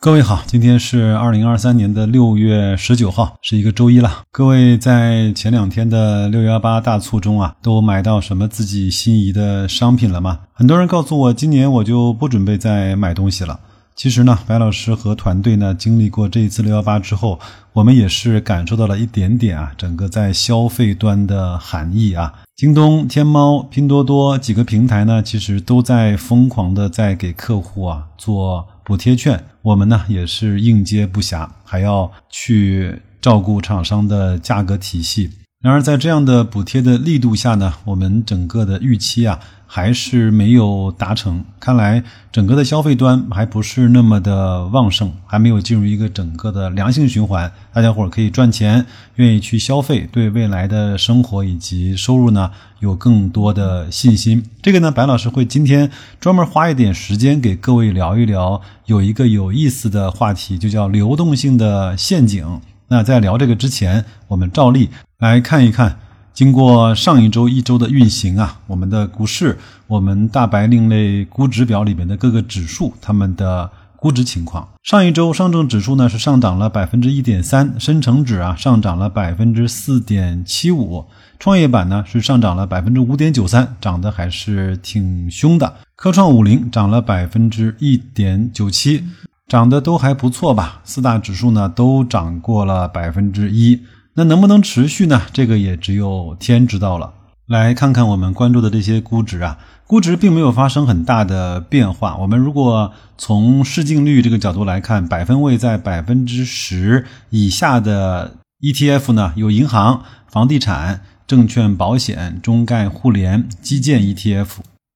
各位好，今天是二零二三年的六月十九号，是一个周一了。各位在前两天的六幺八大促中啊，都买到什么自己心仪的商品了吗？很多人告诉我，今年我就不准备再买东西了。其实呢，白老师和团队呢，经历过这一次六幺八之后，我们也是感受到了一点点啊，整个在消费端的含义啊。京东、天猫、拼多多几个平台呢，其实都在疯狂的在给客户啊做补贴券。我们呢也是应接不暇，还要去照顾厂商的价格体系。然而，在这样的补贴的力度下呢，我们整个的预期啊还是没有达成。看来，整个的消费端还不是那么的旺盛，还没有进入一个整个的良性循环。大家伙可以赚钱，愿意去消费，对未来的生活以及收入呢有更多的信心。这个呢，白老师会今天专门花一点时间给各位聊一聊，有一个有意思的话题，就叫流动性的陷阱。那在聊这个之前，我们照例来看一看。经过上一周一周的运行啊，我们的股市，我们大白另类估值表里面的各个指数，它们的估值情况。上一周上证指数呢是上涨了百分之一点三，深成指啊上涨了百分之四点七五，创业板呢是上涨了百分之五点九三，涨得还是挺凶的。科创五零涨了百分之一点九七，涨得都还不错吧。四大指数呢都涨过了百分之一。那能不能持续呢？这个也只有天知道了。来看看我们关注的这些估值啊，估值并没有发生很大的变化。我们如果从市净率这个角度来看，百分位在百分之十以下的 ETF 呢，有银行、房地产、证券、保险、中概互联、基建 ETF。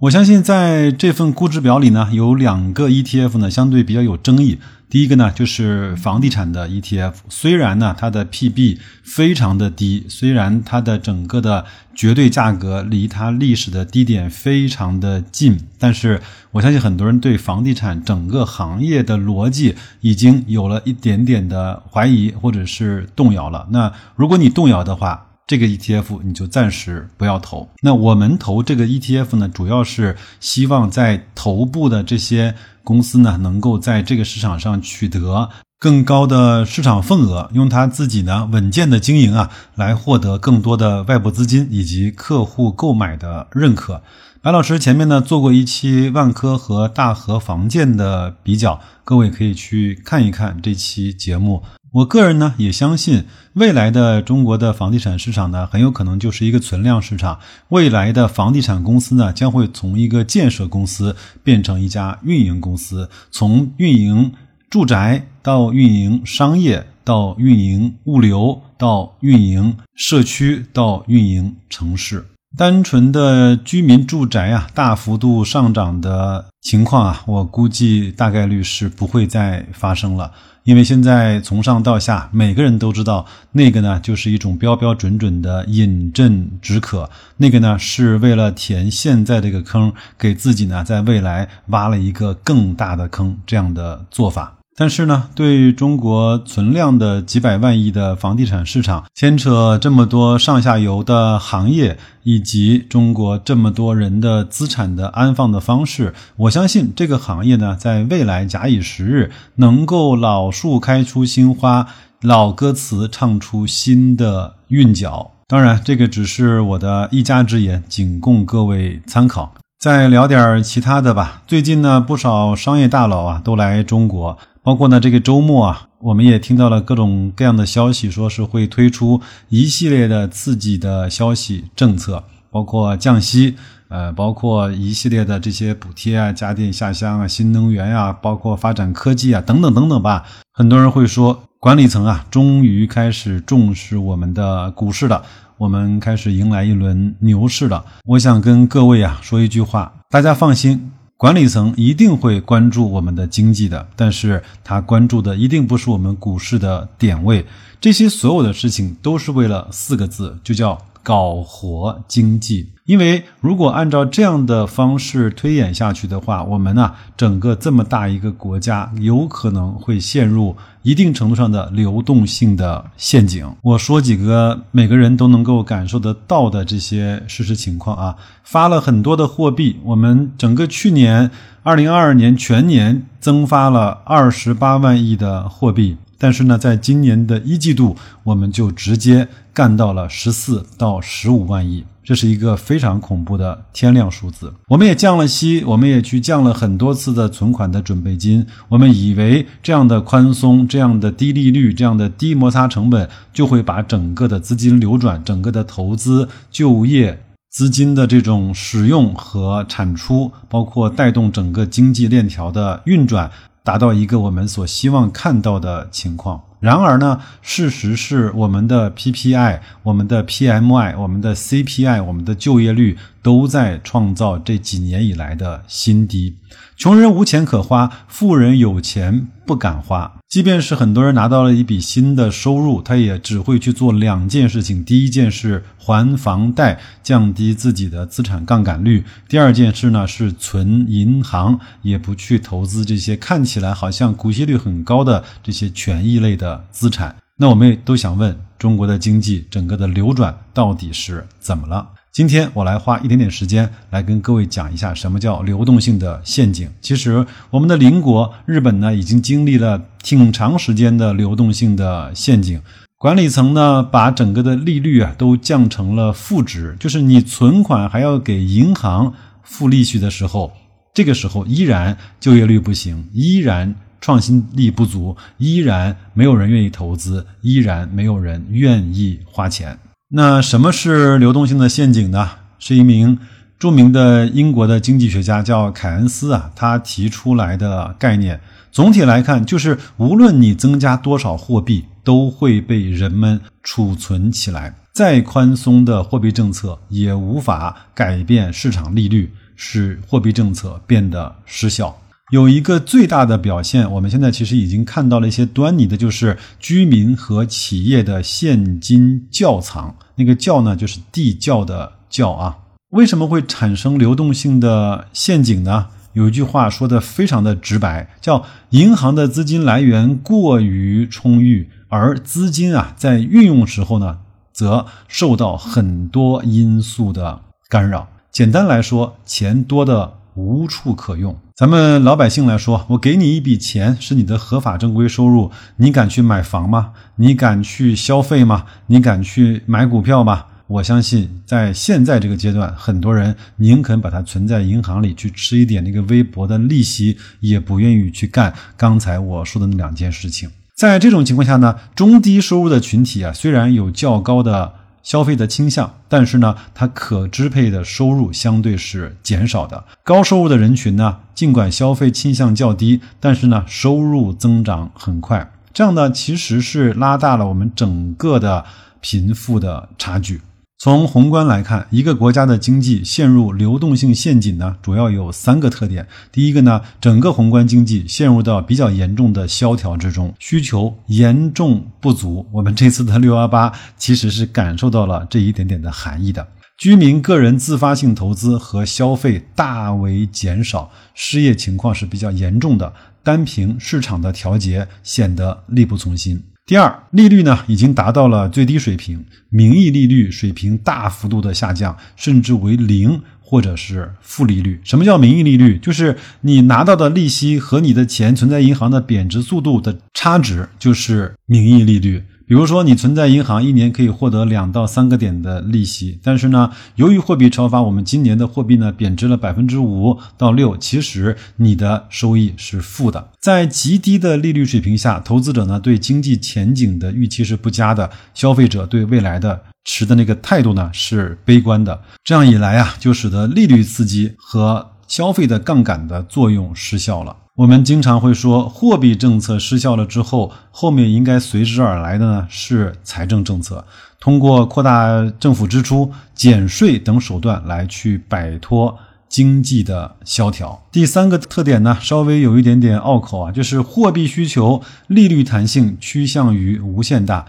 我相信在这份估值表里呢，有两个 ETF 呢，相对比较有争议。第一个呢，就是房地产的 ETF，虽然呢它的 PB 非常的低，虽然它的整个的绝对价格离它历史的低点非常的近，但是我相信很多人对房地产整个行业的逻辑已经有了一点点的怀疑或者是动摇了。那如果你动摇的话，这个 ETF 你就暂时不要投。那我们投这个 ETF 呢，主要是希望在头部的这些公司呢，能够在这个市场上取得更高的市场份额，用它自己呢稳健的经营啊，来获得更多的外部资金以及客户购买的认可。白老师前面呢做过一期万科和大和房建的比较，各位可以去看一看这期节目。我个人呢也相信，未来的中国的房地产市场呢，很有可能就是一个存量市场。未来的房地产公司呢，将会从一个建设公司变成一家运营公司，从运营住宅到运营商业，到运营物流，到运营社区，到运营城市。单纯的居民住宅啊，大幅度上涨的情况啊，我估计大概率是不会再发生了。因为现在从上到下，每个人都知道，那个呢就是一种标标准准的饮鸩止渴，那个呢是为了填现在这个坑，给自己呢在未来挖了一个更大的坑，这样的做法。但是呢，对中国存量的几百万亿的房地产市场，牵扯这么多上下游的行业，以及中国这么多人的资产的安放的方式，我相信这个行业呢，在未来假以时日，能够老树开出新花，老歌词唱出新的韵脚。当然，这个只是我的一家之言，仅供各位参考。再聊点其他的吧。最近呢，不少商业大佬啊都来中国。包括呢，这个周末啊，我们也听到了各种各样的消息，说是会推出一系列的刺激的消息政策，包括降息，呃，包括一系列的这些补贴啊，家电下乡啊，新能源呀，包括发展科技啊，等等等等吧。很多人会说，管理层啊，终于开始重视我们的股市了，我们开始迎来一轮牛市了。我想跟各位啊说一句话，大家放心。管理层一定会关注我们的经济的，但是他关注的一定不是我们股市的点位。这些所有的事情都是为了四个字，就叫搞活经济。因为如果按照这样的方式推演下去的话，我们呢整个这么大一个国家，有可能会陷入一定程度上的流动性的陷阱。我说几个每个人都能够感受得到的这些事实情况啊，发了很多的货币，我们整个去年二零二二年全年增发了二十八万亿的货币。但是呢，在今年的一季度，我们就直接干到了十四到十五万亿，这是一个非常恐怖的天量数字。我们也降了息，我们也去降了很多次的存款的准备金。我们以为这样的宽松、这样的低利率、这样的低摩擦成本，就会把整个的资金流转、整个的投资、就业、资金的这种使用和产出，包括带动整个经济链条的运转。达到一个我们所希望看到的情况。然而呢，事实是我们的 PPI、我们的 PMI、我们的 CPI、我们的就业率都在创造这几年以来的新低。穷人无钱可花，富人有钱不敢花。即便是很多人拿到了一笔新的收入，他也只会去做两件事情：第一件是还房贷，降低自己的资产杠杆率；第二件事呢是存银行，也不去投资这些看起来好像股息率很高的这些权益类的。的资产，那我们也都想问，中国的经济整个的流转到底是怎么了？今天我来花一点点时间来跟各位讲一下什么叫流动性的陷阱。其实我们的邻国日本呢，已经经历了挺长时间的流动性的陷阱。管理层呢，把整个的利率啊都降成了负值，就是你存款还要给银行付利息的时候，这个时候依然就业率不行，依然。创新力不足，依然没有人愿意投资，依然没有人愿意花钱。那什么是流动性的陷阱呢？是一名著名的英国的经济学家叫凯恩斯啊，他提出来的概念。总体来看，就是无论你增加多少货币，都会被人们储存起来。再宽松的货币政策也无法改变市场利率，使货币政策变得失效。有一个最大的表现，我们现在其实已经看到了一些端倪的，就是居民和企业的现金窖藏。那个窖呢，就是地窖的窖啊。为什么会产生流动性的陷阱呢？有一句话说的非常的直白，叫银行的资金来源过于充裕，而资金啊在运用时候呢，则受到很多因素的干扰。简单来说，钱多的。无处可用。咱们老百姓来说，我给你一笔钱，是你的合法正规收入，你敢去买房吗？你敢去消费吗？你敢去买股票吗？我相信，在现在这个阶段，很多人宁肯把它存在银行里去吃一点那个微薄的利息，也不愿意去干刚才我说的那两件事情。在这种情况下呢，中低收入的群体啊，虽然有较高的。消费的倾向，但是呢，它可支配的收入相对是减少的。高收入的人群呢，尽管消费倾向较低，但是呢，收入增长很快。这样呢，其实是拉大了我们整个的贫富的差距。从宏观来看，一个国家的经济陷入流动性陷阱呢，主要有三个特点。第一个呢，整个宏观经济陷入到比较严重的萧条之中，需求严重不足。我们这次的六幺八其实是感受到了这一点点的含义的。居民个人自发性投资和消费大为减少，失业情况是比较严重的，单凭市场的调节显得力不从心。第二，利率呢已经达到了最低水平，名义利率水平大幅度的下降，甚至为零或者是负利率。什么叫名义利率？就是你拿到的利息和你的钱存在银行的贬值速度的差值，就是名义利率。比如说，你存在银行一年可以获得两到三个点的利息，但是呢，由于货币超发，我们今年的货币呢贬值了百分之五到六，其实你的收益是负的。在极低的利率水平下，投资者呢对经济前景的预期是不佳的，消费者对未来的持的那个态度呢是悲观的。这样一来啊，就使得利率刺激和消费的杠杆的作用失效了。我们经常会说，货币政策失效了之后，后面应该随之而来的呢是财政政策，通过扩大政府支出、减税等手段来去摆脱经济的萧条。第三个特点呢，稍微有一点点拗口啊，就是货币需求利率弹性趋向于无限大。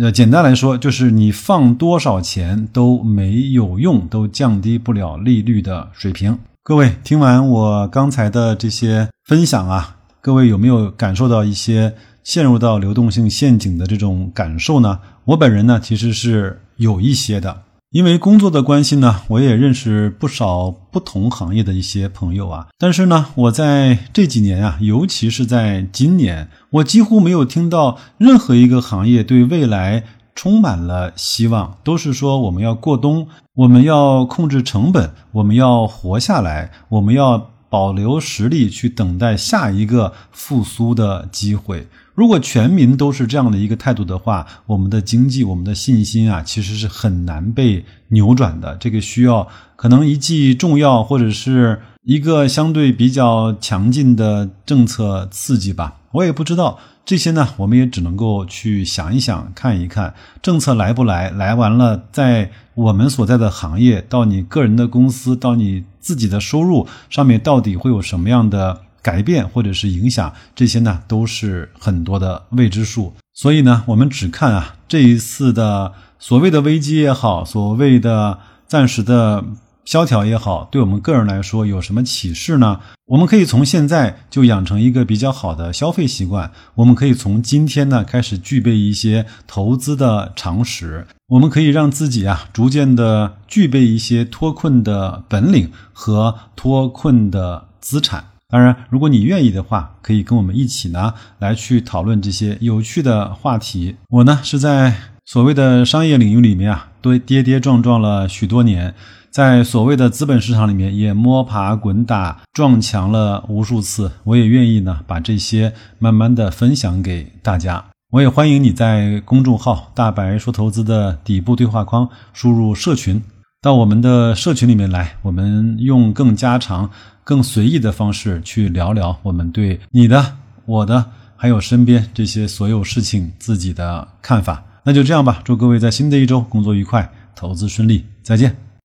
呃，简单来说，就是你放多少钱都没有用，都降低不了利率的水平。各位听完我刚才的这些分享啊，各位有没有感受到一些陷入到流动性陷阱的这种感受呢？我本人呢，其实是有一些的。因为工作的关系呢，我也认识不少不同行业的一些朋友啊。但是呢，我在这几年啊，尤其是在今年，我几乎没有听到任何一个行业对未来充满了希望，都是说我们要过冬，我们要控制成本，我们要活下来，我们要保留实力去等待下一个复苏的机会。如果全民都是这样的一个态度的话，我们的经济、我们的信心啊，其实是很难被扭转的。这个需要可能一剂重药，或者是一个相对比较强劲的政策刺激吧。我也不知道这些呢，我们也只能够去想一想、看一看政策来不来。来完了，在我们所在的行业，到你个人的公司，到你自己的收入上面，到底会有什么样的？改变或者是影响，这些呢都是很多的未知数。所以呢，我们只看啊这一次的所谓的危机也好，所谓的暂时的萧条也好，对我们个人来说有什么启示呢？我们可以从现在就养成一个比较好的消费习惯。我们可以从今天呢开始具备一些投资的常识。我们可以让自己啊逐渐的具备一些脱困的本领和脱困的资产。当然，如果你愿意的话，可以跟我们一起呢来去讨论这些有趣的话题。我呢是在所谓的商业领域里面啊，都跌跌撞撞了许多年，在所谓的资本市场里面也摸爬滚打撞墙了无数次。我也愿意呢把这些慢慢的分享给大家。我也欢迎你在公众号“大白说投资”的底部对话框输入“社群”，到我们的社群里面来，我们用更加长。更随意的方式去聊聊我们对你的、我的，还有身边这些所有事情自己的看法。那就这样吧，祝各位在新的一周工作愉快，投资顺利，再见。